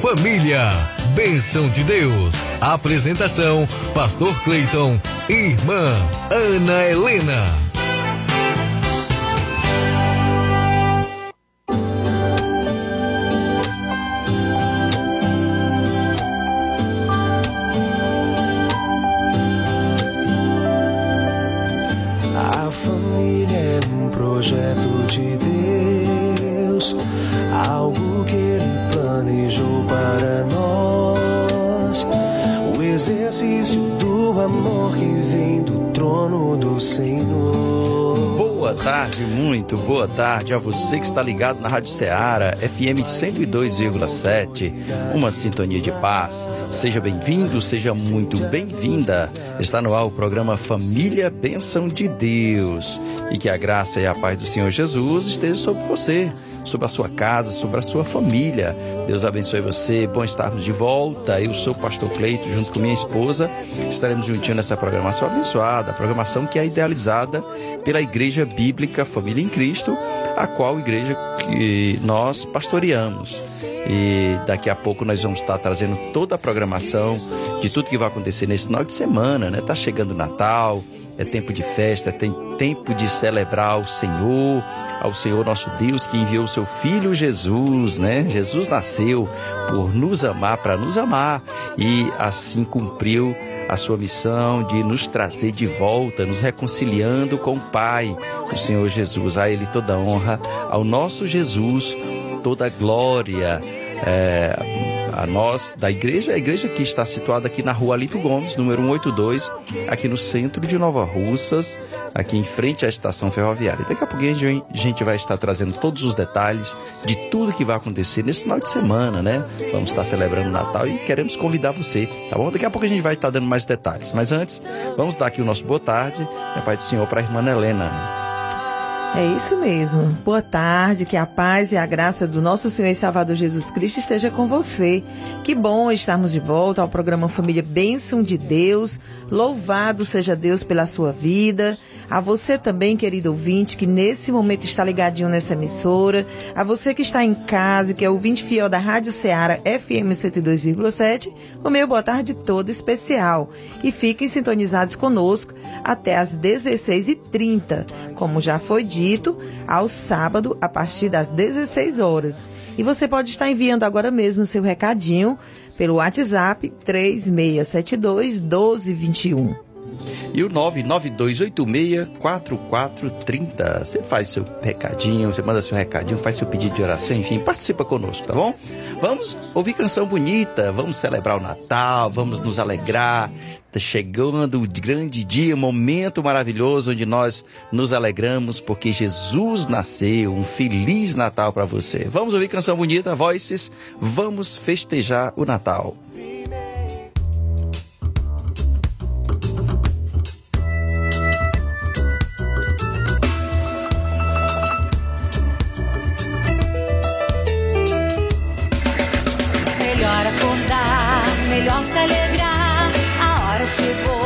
Família, bênção de Deus. Apresentação: Pastor Cleiton e Irmã Ana Helena. A família é um projeto de Deus, algo que exercício do amor que vem do trono do Senhor. Tarde, muito boa tarde a você que está ligado na Rádio Ceará, FM 102,7, uma sintonia de paz. Seja bem-vindo, seja muito bem-vinda. Está no ar o programa Família Bênção de Deus. E que a graça e a paz do Senhor Jesus esteja sobre você, sobre a sua casa, sobre a sua família. Deus abençoe você. Bom estarmos de volta. Eu sou o pastor Cleito, junto com minha esposa. Estaremos juntinho nessa programação abençoada, programação que é idealizada pela Igreja Bíblica Família em Cristo, a qual igreja que nós pastoreamos. E daqui a pouco nós vamos estar trazendo toda a programação de tudo que vai acontecer nesse final de semana, né? Tá chegando o Natal, é tempo de festa, tem tempo de celebrar o Senhor, ao Senhor nosso Deus que enviou o seu filho Jesus, né? Jesus nasceu por nos amar, para nos amar e assim cumpriu a sua missão de nos trazer de volta, nos reconciliando com o Pai, o Senhor Jesus. A Ele toda honra, ao nosso Jesus toda glória. É, a nós da igreja, a igreja que está situada aqui na rua Alípio Gomes, número 182, aqui no centro de Nova Russas, aqui em frente à estação ferroviária. Daqui a pouquinho a gente vai estar trazendo todos os detalhes de tudo que vai acontecer nesse final de semana, né? Vamos estar celebrando Natal e queremos convidar você, tá bom? Daqui a pouco a gente vai estar dando mais detalhes. Mas antes, vamos dar aqui o nosso boa tarde, meu Pai do Senhor, para a irmã Helena. É isso mesmo. Boa tarde, que a paz e a graça do nosso Senhor e Salvador Jesus Cristo esteja com você. Que bom estarmos de volta ao programa Família Bênção de Deus. Louvado seja Deus pela sua vida. A você também, querido ouvinte, que nesse momento está ligadinho nessa emissora. A você que está em casa, que é ouvinte fiel da Rádio Ceará FM 102,7. O meu boa tarde todo especial. E fiquem sintonizados conosco até às 16h30, como já foi dito, ao sábado, a partir das 16 horas. E você pode estar enviando agora mesmo seu recadinho pelo WhatsApp 3672 1221. E o 992864430. Você faz seu recadinho, você manda seu recadinho, faz seu pedido de oração, enfim, participa conosco, tá bom? Vamos ouvir canção bonita, vamos celebrar o Natal, vamos nos alegrar. Está chegando o grande dia, momento maravilhoso onde nós nos alegramos porque Jesus nasceu. Um feliz Natal para você. Vamos ouvir canção bonita, Voices. Vamos festejar o Natal. Melhor acordar, melhor se alegrar. Chegou,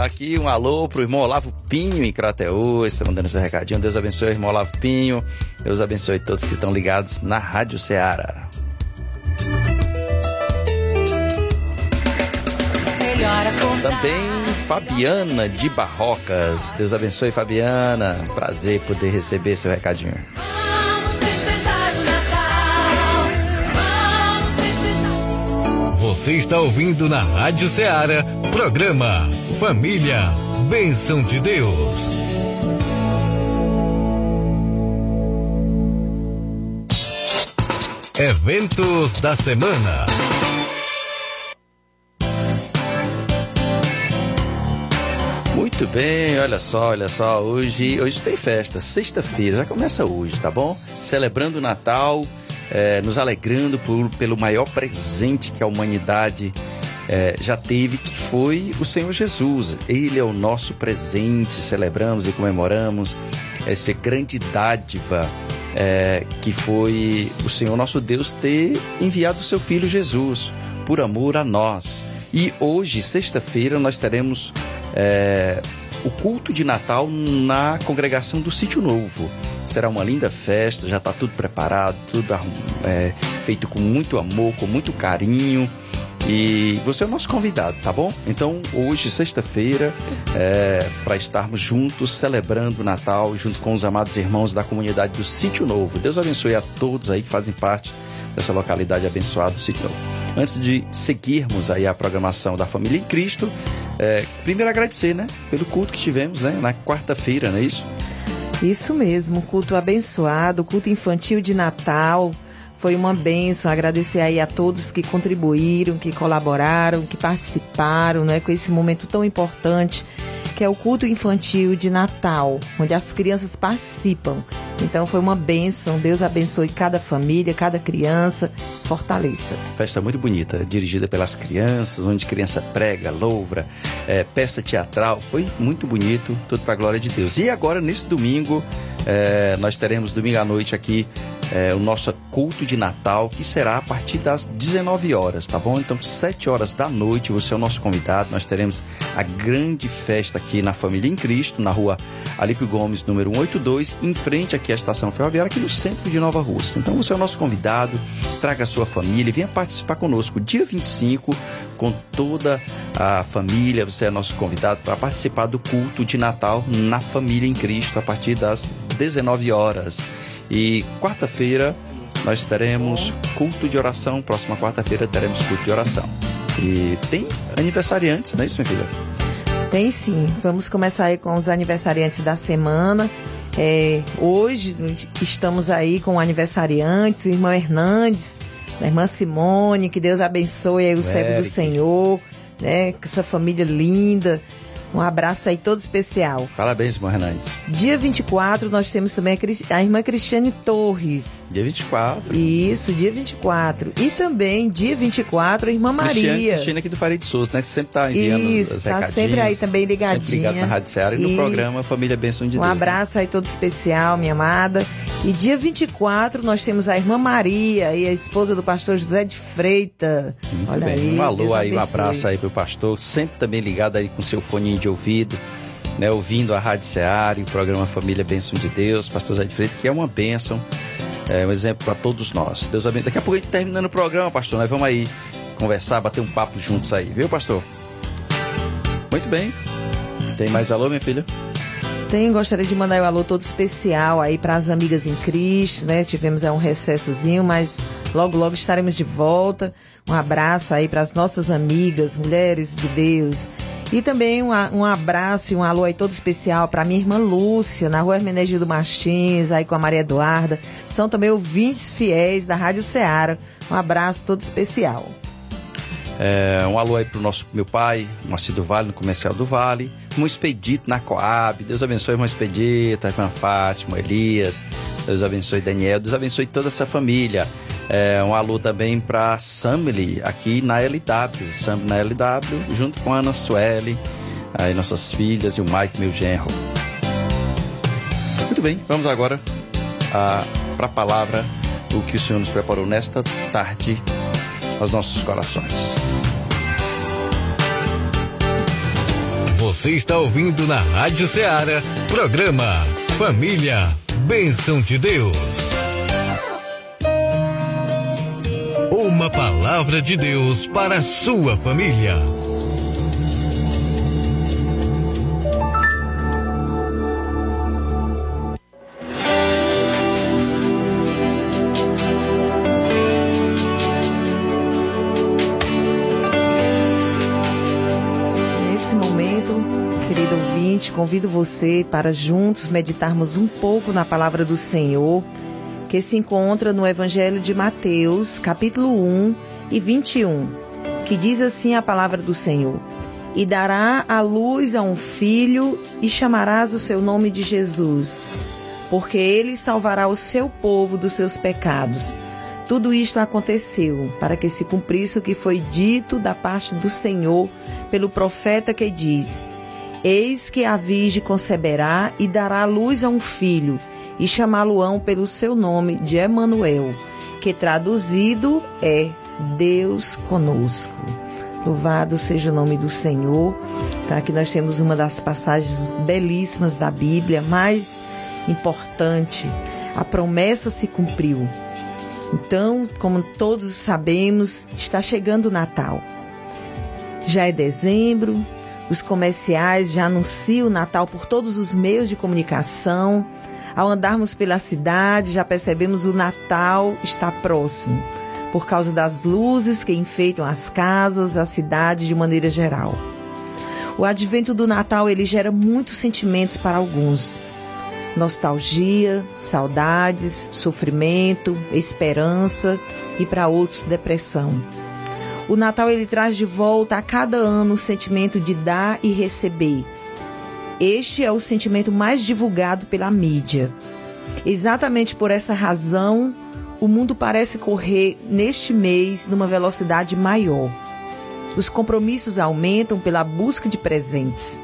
Bem, aqui um alô pro irmão Olavo Pinho em Crateús, você mandando seu recadinho. Deus abençoe o irmão Olavo Pinho. Deus abençoe todos que estão ligados na Rádio Ceará. Também Fabiana de Barrocas. Deus abençoe, Fabiana. Prazer poder receber seu recadinho. Você está ouvindo na Rádio Ceará, programa Família, Bênção de Deus. Eventos da semana. Muito bem, olha só, olha só, hoje, hoje tem festa, sexta-feira, já começa hoje, tá bom? Celebrando o Natal, é, nos alegrando por, pelo maior presente que a humanidade é, já teve, que foi o Senhor Jesus. Ele é o nosso presente, celebramos e comemoramos essa grande dádiva é, que foi o Senhor nosso Deus ter enviado o seu Filho Jesus por amor a nós. E hoje, sexta-feira, nós teremos é, o culto de Natal na congregação do Sítio Novo. Será uma linda festa, já está tudo preparado, tudo é, feito com muito amor, com muito carinho. E você é o nosso convidado, tá bom? Então, hoje, sexta-feira, é, para estarmos juntos celebrando o Natal, junto com os amados irmãos da comunidade do Sítio Novo. Deus abençoe a todos aí que fazem parte dessa localidade abençoada do Sítio Novo. Antes de seguirmos aí a programação da Família em Cristo, é, primeiro agradecer, né, pelo culto que tivemos, né, na quarta-feira, não é isso? Isso mesmo, culto abençoado, culto infantil de Natal. Foi uma benção. Agradecer aí a todos que contribuíram, que colaboraram, que participaram, né, com esse momento tão importante que é o culto infantil de Natal, onde as crianças participam. Então foi uma bênção. Deus abençoe cada família, cada criança, fortaleça. Festa muito bonita, dirigida pelas crianças, onde criança prega, louvra, é, peça teatral. Foi muito bonito, tudo para a glória de Deus. E agora, nesse domingo, é, nós teremos domingo à noite aqui é, o nosso culto de Natal, que será a partir das 19 horas, tá bom? Então, 7 horas da noite, você é o nosso convidado. Nós teremos a grande festa aqui na Família em Cristo, na rua Alípio Gomes, número 182, em frente aqui à estação ferroviária, aqui no centro de Nova Rússia. Então, você é o nosso convidado, traga a sua família venha participar conosco dia 25 com toda a família. Você é nosso convidado para participar do culto de Natal na Família em Cristo a partir das 19 horas. E quarta-feira nós teremos culto de oração. Próxima quarta-feira teremos culto de oração. E tem aniversariantes, não é isso, minha filha? Tem sim. Vamos começar aí com os aniversariantes da semana. É, hoje estamos aí com aniversariantes, o irmão Hernandes, a irmã Simone, que Deus abençoe aí o servo do Senhor, né? Essa família linda. Um abraço aí todo especial. Parabéns, irmão Hernandes. Dia 24 nós temos também a, a irmã Cristiane Torres. Dia 24. Isso, dia 24. E também, dia 24, a irmã Maria. Cristiane, Cristiane aqui do Faria de Souza, né? Sempre tá enviando Isso, os tá sempre aí também ligadinha. Sempre ligado na Rádio Ceará e no Isso. programa Família Bênção de Um Deus. né? abraço aí todo especial, minha amada. E dia 24 nós temos a irmã Maria e a esposa do pastor José de Freita. Muito Olha bem. aí. um alô aí, um abraço aí pro pastor, sempre também ligado aí com seu fone de ouvido, né? Ouvindo a Rádio Ceará e o programa Família Bênção de Deus, pastor Zé de Freitas, que é uma bênção, é um exemplo para todos nós. Deus abençoe. Daqui a pouco a gente terminando o programa, pastor, nós vamos aí conversar, bater um papo juntos aí, viu, pastor? Muito bem. Tem mais alô, minha filha? Tenho, gostaria de mandar um alô todo especial aí para as amigas em Cristo, né? Tivemos aí um recessozinho, mas logo, logo estaremos de volta. Um abraço aí para as nossas amigas, mulheres de Deus. E também um, um abraço e um alô aí todo especial para minha irmã Lúcia, na rua Hermenegildo Martins, aí com a Maria Eduarda. São também ouvintes fiéis da Rádio Ceará. Um abraço todo especial. É, um alô aí pro nosso meu pai, Moacir do Vale, no Comercial do Vale. Um Expedito na Coab. Deus abençoe, irmão Expedito, a irmã Fátima, Elias. Deus abençoe Daniel. Deus abençoe toda essa família. É, um alô também pra Samily, aqui na LW. Samily na LW, junto com a Ana Sueli, aí nossas filhas e o Mike, meu genro. Muito bem, vamos agora para a palavra, o que o Senhor nos preparou nesta tarde aos nossos corações. Você está ouvindo na Rádio Ceará, programa Família, Bênção de Deus. Uma palavra de Deus para a sua família. Convido você para juntos meditarmos um pouco na palavra do Senhor, que se encontra no Evangelho de Mateus, capítulo 1 e 21, que diz assim a palavra do Senhor: E dará a luz a um filho, e chamarás o seu nome de Jesus, porque ele salvará o seu povo dos seus pecados. Tudo isto aconteceu para que se cumprisse o que foi dito da parte do Senhor pelo profeta que diz: Eis que a Virgem conceberá e dará luz a um filho, e chamá-lo-ão pelo seu nome de Emanuel, que traduzido é Deus conosco. Louvado seja o nome do Senhor. Tá? Aqui nós temos uma das passagens belíssimas da Bíblia, mais importante. A promessa se cumpriu. Então, como todos sabemos, está chegando o Natal. Já é dezembro, os comerciais já anunciam o Natal por todos os meios de comunicação. Ao andarmos pela cidade, já percebemos o Natal está próximo, por causa das luzes que enfeitam as casas, a cidade de maneira geral. O advento do Natal ele gera muitos sentimentos para alguns. Nostalgia, saudades, sofrimento, esperança e para outros depressão. O Natal ele traz de volta a cada ano o sentimento de dar e receber. Este é o sentimento mais divulgado pela mídia. Exatamente por essa razão, o mundo parece correr neste mês numa velocidade maior. Os compromissos aumentam pela busca de presentes.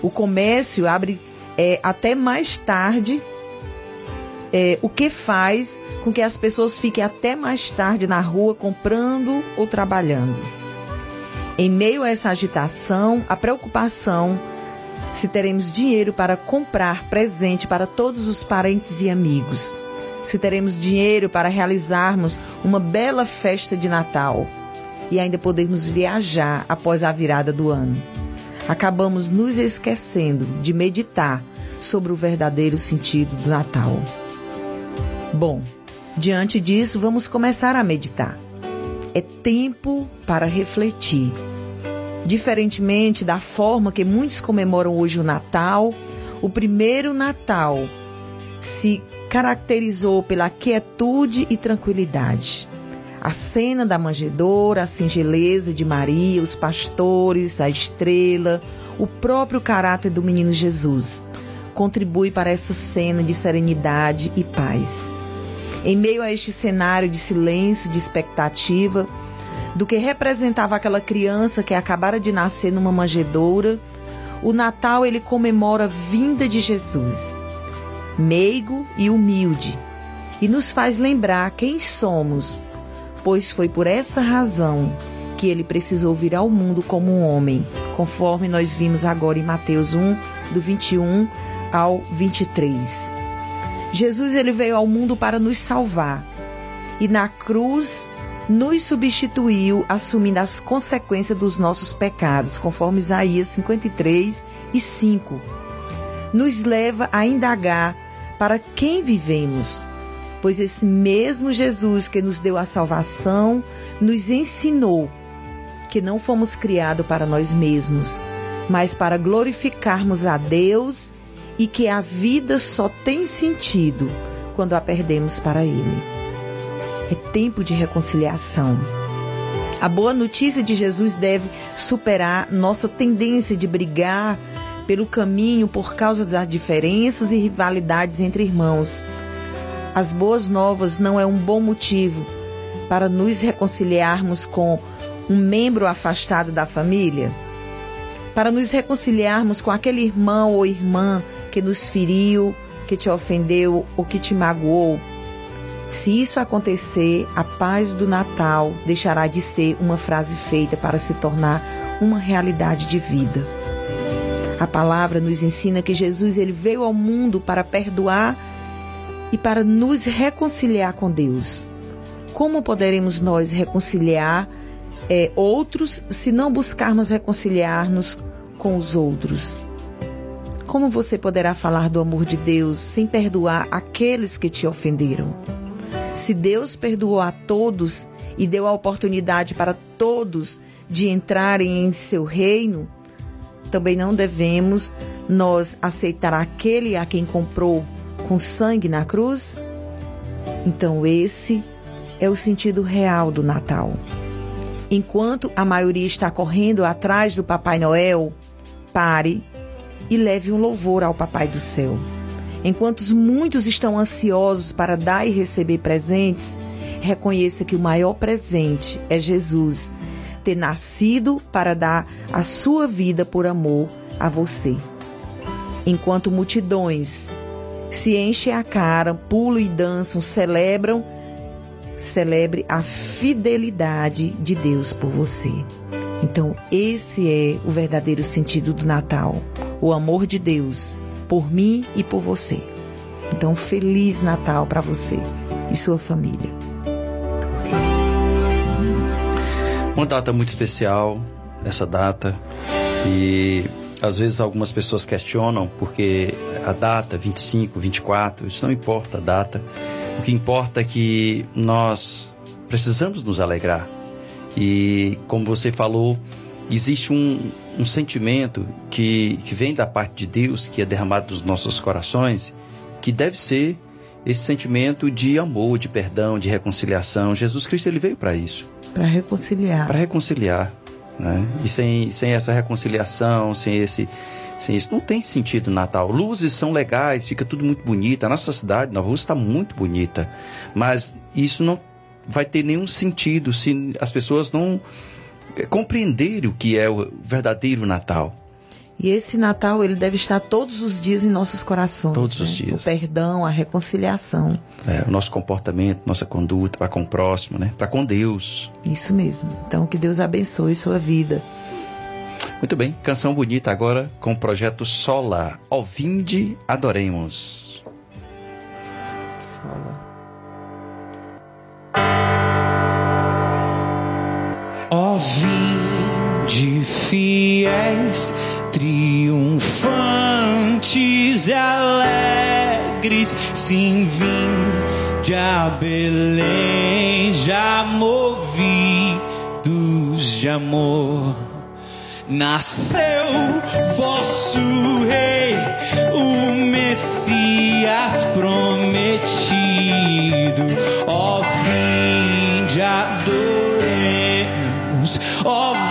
O comércio abre é, até mais tarde, é, o que faz com que as pessoas fiquem até mais tarde na rua comprando ou trabalhando. Em meio a essa agitação, a preocupação se teremos dinheiro para comprar presente para todos os parentes e amigos, se teremos dinheiro para realizarmos uma bela festa de Natal e ainda podermos viajar após a virada do ano. Acabamos nos esquecendo de meditar sobre o verdadeiro sentido do Natal. Bom, Diante disso, vamos começar a meditar. É tempo para refletir. Diferentemente da forma que muitos comemoram hoje o Natal, o primeiro Natal se caracterizou pela quietude e tranquilidade. A cena da manjedoura, a singeleza de Maria, os pastores, a estrela, o próprio caráter do menino Jesus contribui para essa cena de serenidade e paz. Em meio a este cenário de silêncio, de expectativa, do que representava aquela criança que acabara de nascer numa manjedoura, o Natal ele comemora a vinda de Jesus, meigo e humilde, e nos faz lembrar quem somos, pois foi por essa razão que ele precisou vir ao mundo como um homem, conforme nós vimos agora em Mateus 1, do 21 ao 23. Jesus ele veio ao mundo para nos salvar e na cruz nos substituiu, assumindo as consequências dos nossos pecados, conforme Isaías 53 e 5. Nos leva a indagar para quem vivemos, pois esse mesmo Jesus que nos deu a salvação nos ensinou que não fomos criados para nós mesmos, mas para glorificarmos a Deus e que a vida só tem sentido quando a perdemos para Ele. É tempo de reconciliação. A boa notícia de Jesus deve superar nossa tendência de brigar pelo caminho por causa das diferenças e rivalidades entre irmãos. As boas novas não é um bom motivo para nos reconciliarmos com um membro afastado da família, para nos reconciliarmos com aquele irmão ou irmã que nos feriu, que te ofendeu ou que te magoou. Se isso acontecer, a paz do Natal deixará de ser uma frase feita para se tornar uma realidade de vida. A palavra nos ensina que Jesus ele veio ao mundo para perdoar e para nos reconciliar com Deus. Como poderemos nós reconciliar é, outros se não buscarmos reconciliar-nos com os outros? Como você poderá falar do amor de Deus sem perdoar aqueles que te ofenderam? Se Deus perdoou a todos e deu a oportunidade para todos de entrarem em seu reino, também não devemos nós aceitar aquele a quem comprou com sangue na cruz? Então, esse é o sentido real do Natal. Enquanto a maioria está correndo atrás do Papai Noel, pare e leve um louvor ao Papai do Céu. Enquanto muitos estão ansiosos para dar e receber presentes, reconheça que o maior presente é Jesus ter nascido para dar a sua vida por amor a você. Enquanto multidões se enchem a cara, pulam e dançam, celebram, celebre a fidelidade de Deus por você. Então, esse é o verdadeiro sentido do Natal o amor de Deus por mim e por você. Então, feliz Natal para você e sua família. Uma data muito especial, essa data, e às vezes algumas pessoas questionam porque a data 25, 24, isso não importa a data. O que importa é que nós precisamos nos alegrar. E como você falou, existe um, um sentimento que, que vem da parte de Deus, que é derramado nos nossos corações, que deve ser esse sentimento de amor, de perdão, de reconciliação. Jesus Cristo ele veio para isso. Para reconciliar. Para reconciliar. Né? E sem, sem essa reconciliação, sem esse, sem isso, não tem sentido Natal. Luzes são legais, fica tudo muito bonito. A nossa cidade, Nova Rússia, está muito bonita. Mas isso não vai ter nenhum sentido se as pessoas não compreender o que é o verdadeiro Natal. E esse Natal ele deve estar todos os dias em nossos corações. Todos né? os dias. O perdão, a reconciliação. É, o nosso comportamento, nossa conduta para com o próximo, né? Para com Deus. Isso mesmo. Então que Deus abençoe sua vida. Muito bem, canção bonita agora com o projeto Sola. Ovinde, adoremos. Sola. Vinde fiéis, triunfantes e alegres, sim, vinde a Belém, já movidos de amor. Nasceu vosso rei, o Messias prometido. Ó, vinde adoremos, ó,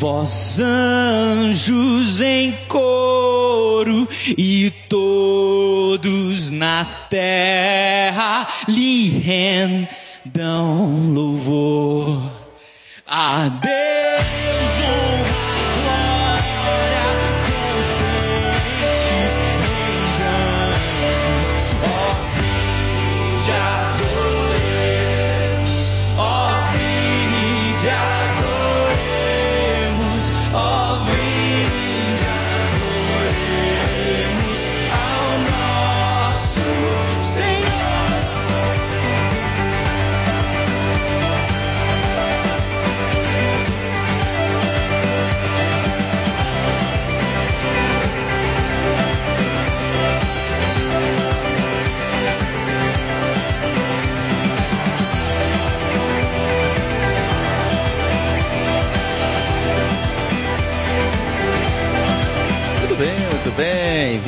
os anjos em coro e todos na terra lhe rendam louvor. A Deus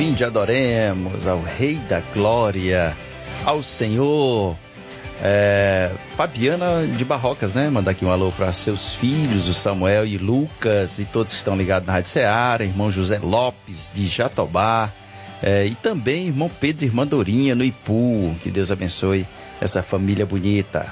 Vinde adoremos ao Rei da Glória, ao Senhor. É, Fabiana de Barrocas, né? Mandar aqui um alô para seus filhos, o Samuel e Lucas, e todos que estão ligados na Rádio Ceará, irmão José Lopes de Jatobá, é, e também irmão Pedro e irmã Dorinha no Ipu. Que Deus abençoe essa família bonita.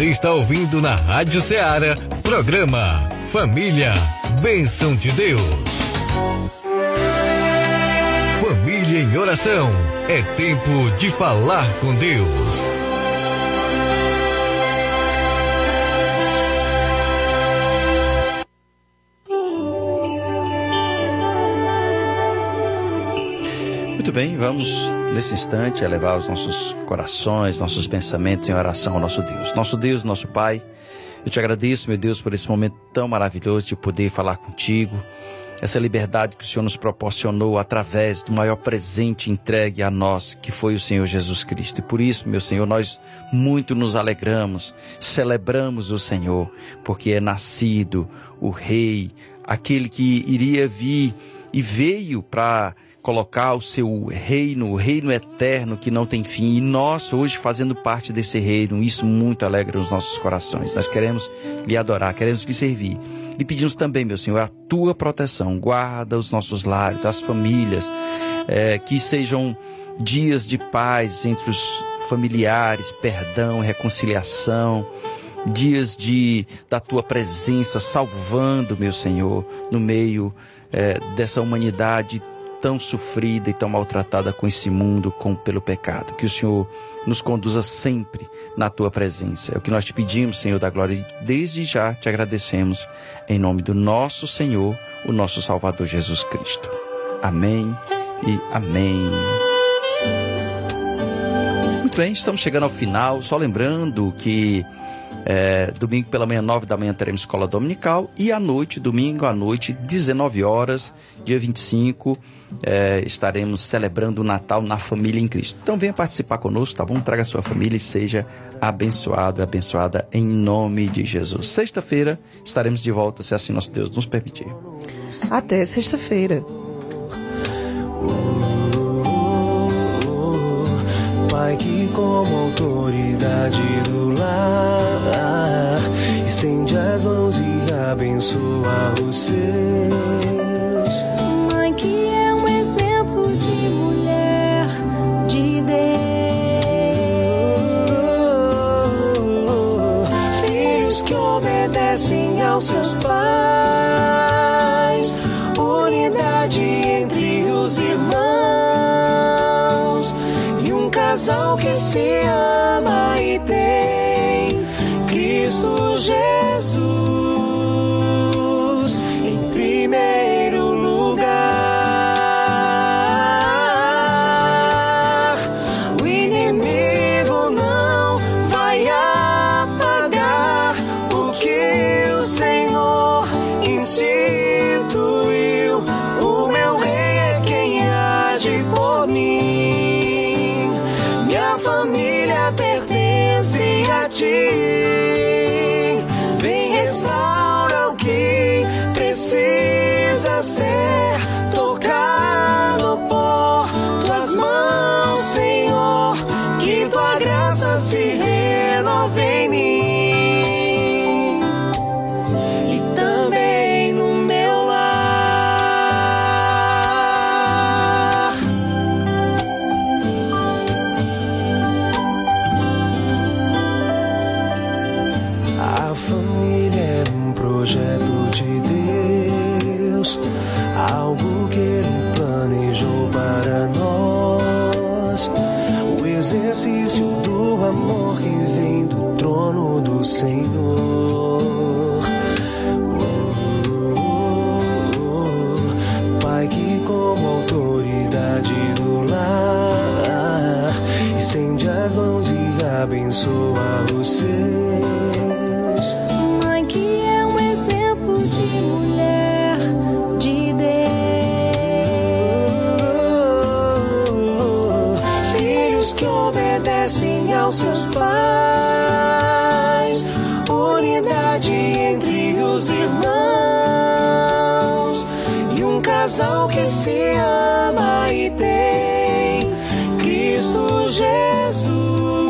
Você está ouvindo na Rádio Ceará, programa Família, Bênção de Deus. Família em oração, é tempo de falar com Deus. Bem, vamos nesse instante elevar os nossos corações, nossos pensamentos em oração ao nosso Deus. Nosso Deus, nosso Pai, eu te agradeço, meu Deus, por esse momento tão maravilhoso de poder falar contigo. Essa liberdade que o Senhor nos proporcionou através do maior presente entregue a nós, que foi o Senhor Jesus Cristo. E por isso, meu Senhor, nós muito nos alegramos, celebramos o Senhor, porque é nascido o Rei, aquele que iria vir e veio para colocar o seu reino, o reino eterno que não tem fim. E nós, hoje, fazendo parte desse reino, isso muito alegra os nossos corações. Nós queremos lhe adorar, queremos lhe servir. E pedimos também, meu Senhor, a tua proteção. Guarda os nossos lares, as famílias, eh, que sejam dias de paz entre os familiares, perdão, reconciliação dias de da tua presença salvando, meu Senhor, no meio eh, dessa humanidade tão sofrida e tão maltratada com esse mundo, com pelo pecado. Que o Senhor nos conduza sempre na tua presença. É o que nós te pedimos, Senhor da glória, e desde já te agradecemos em nome do nosso Senhor, o nosso Salvador Jesus Cristo. Amém e amém. Muito bem, estamos chegando ao final. Só lembrando que é, domingo pela manhã, 9 da manhã, teremos escola dominical. E à noite, domingo à noite, 19 horas, dia 25, é, estaremos celebrando o Natal na família em Cristo. Então venha participar conosco, tá bom? Traga sua família e seja abençoado, abençoada em nome de Jesus. Sexta-feira estaremos de volta, se assim nosso Deus nos permitir. Até sexta-feira. Pai que como autoridade do lar estende as mãos e abençoa os seus. Mãe que é um exemplo de mulher de Deus. Filhos que obedecem aos seus pais, unidade entre os irmãos casal que se ama e coração que se ama e tem Cristo Jesus.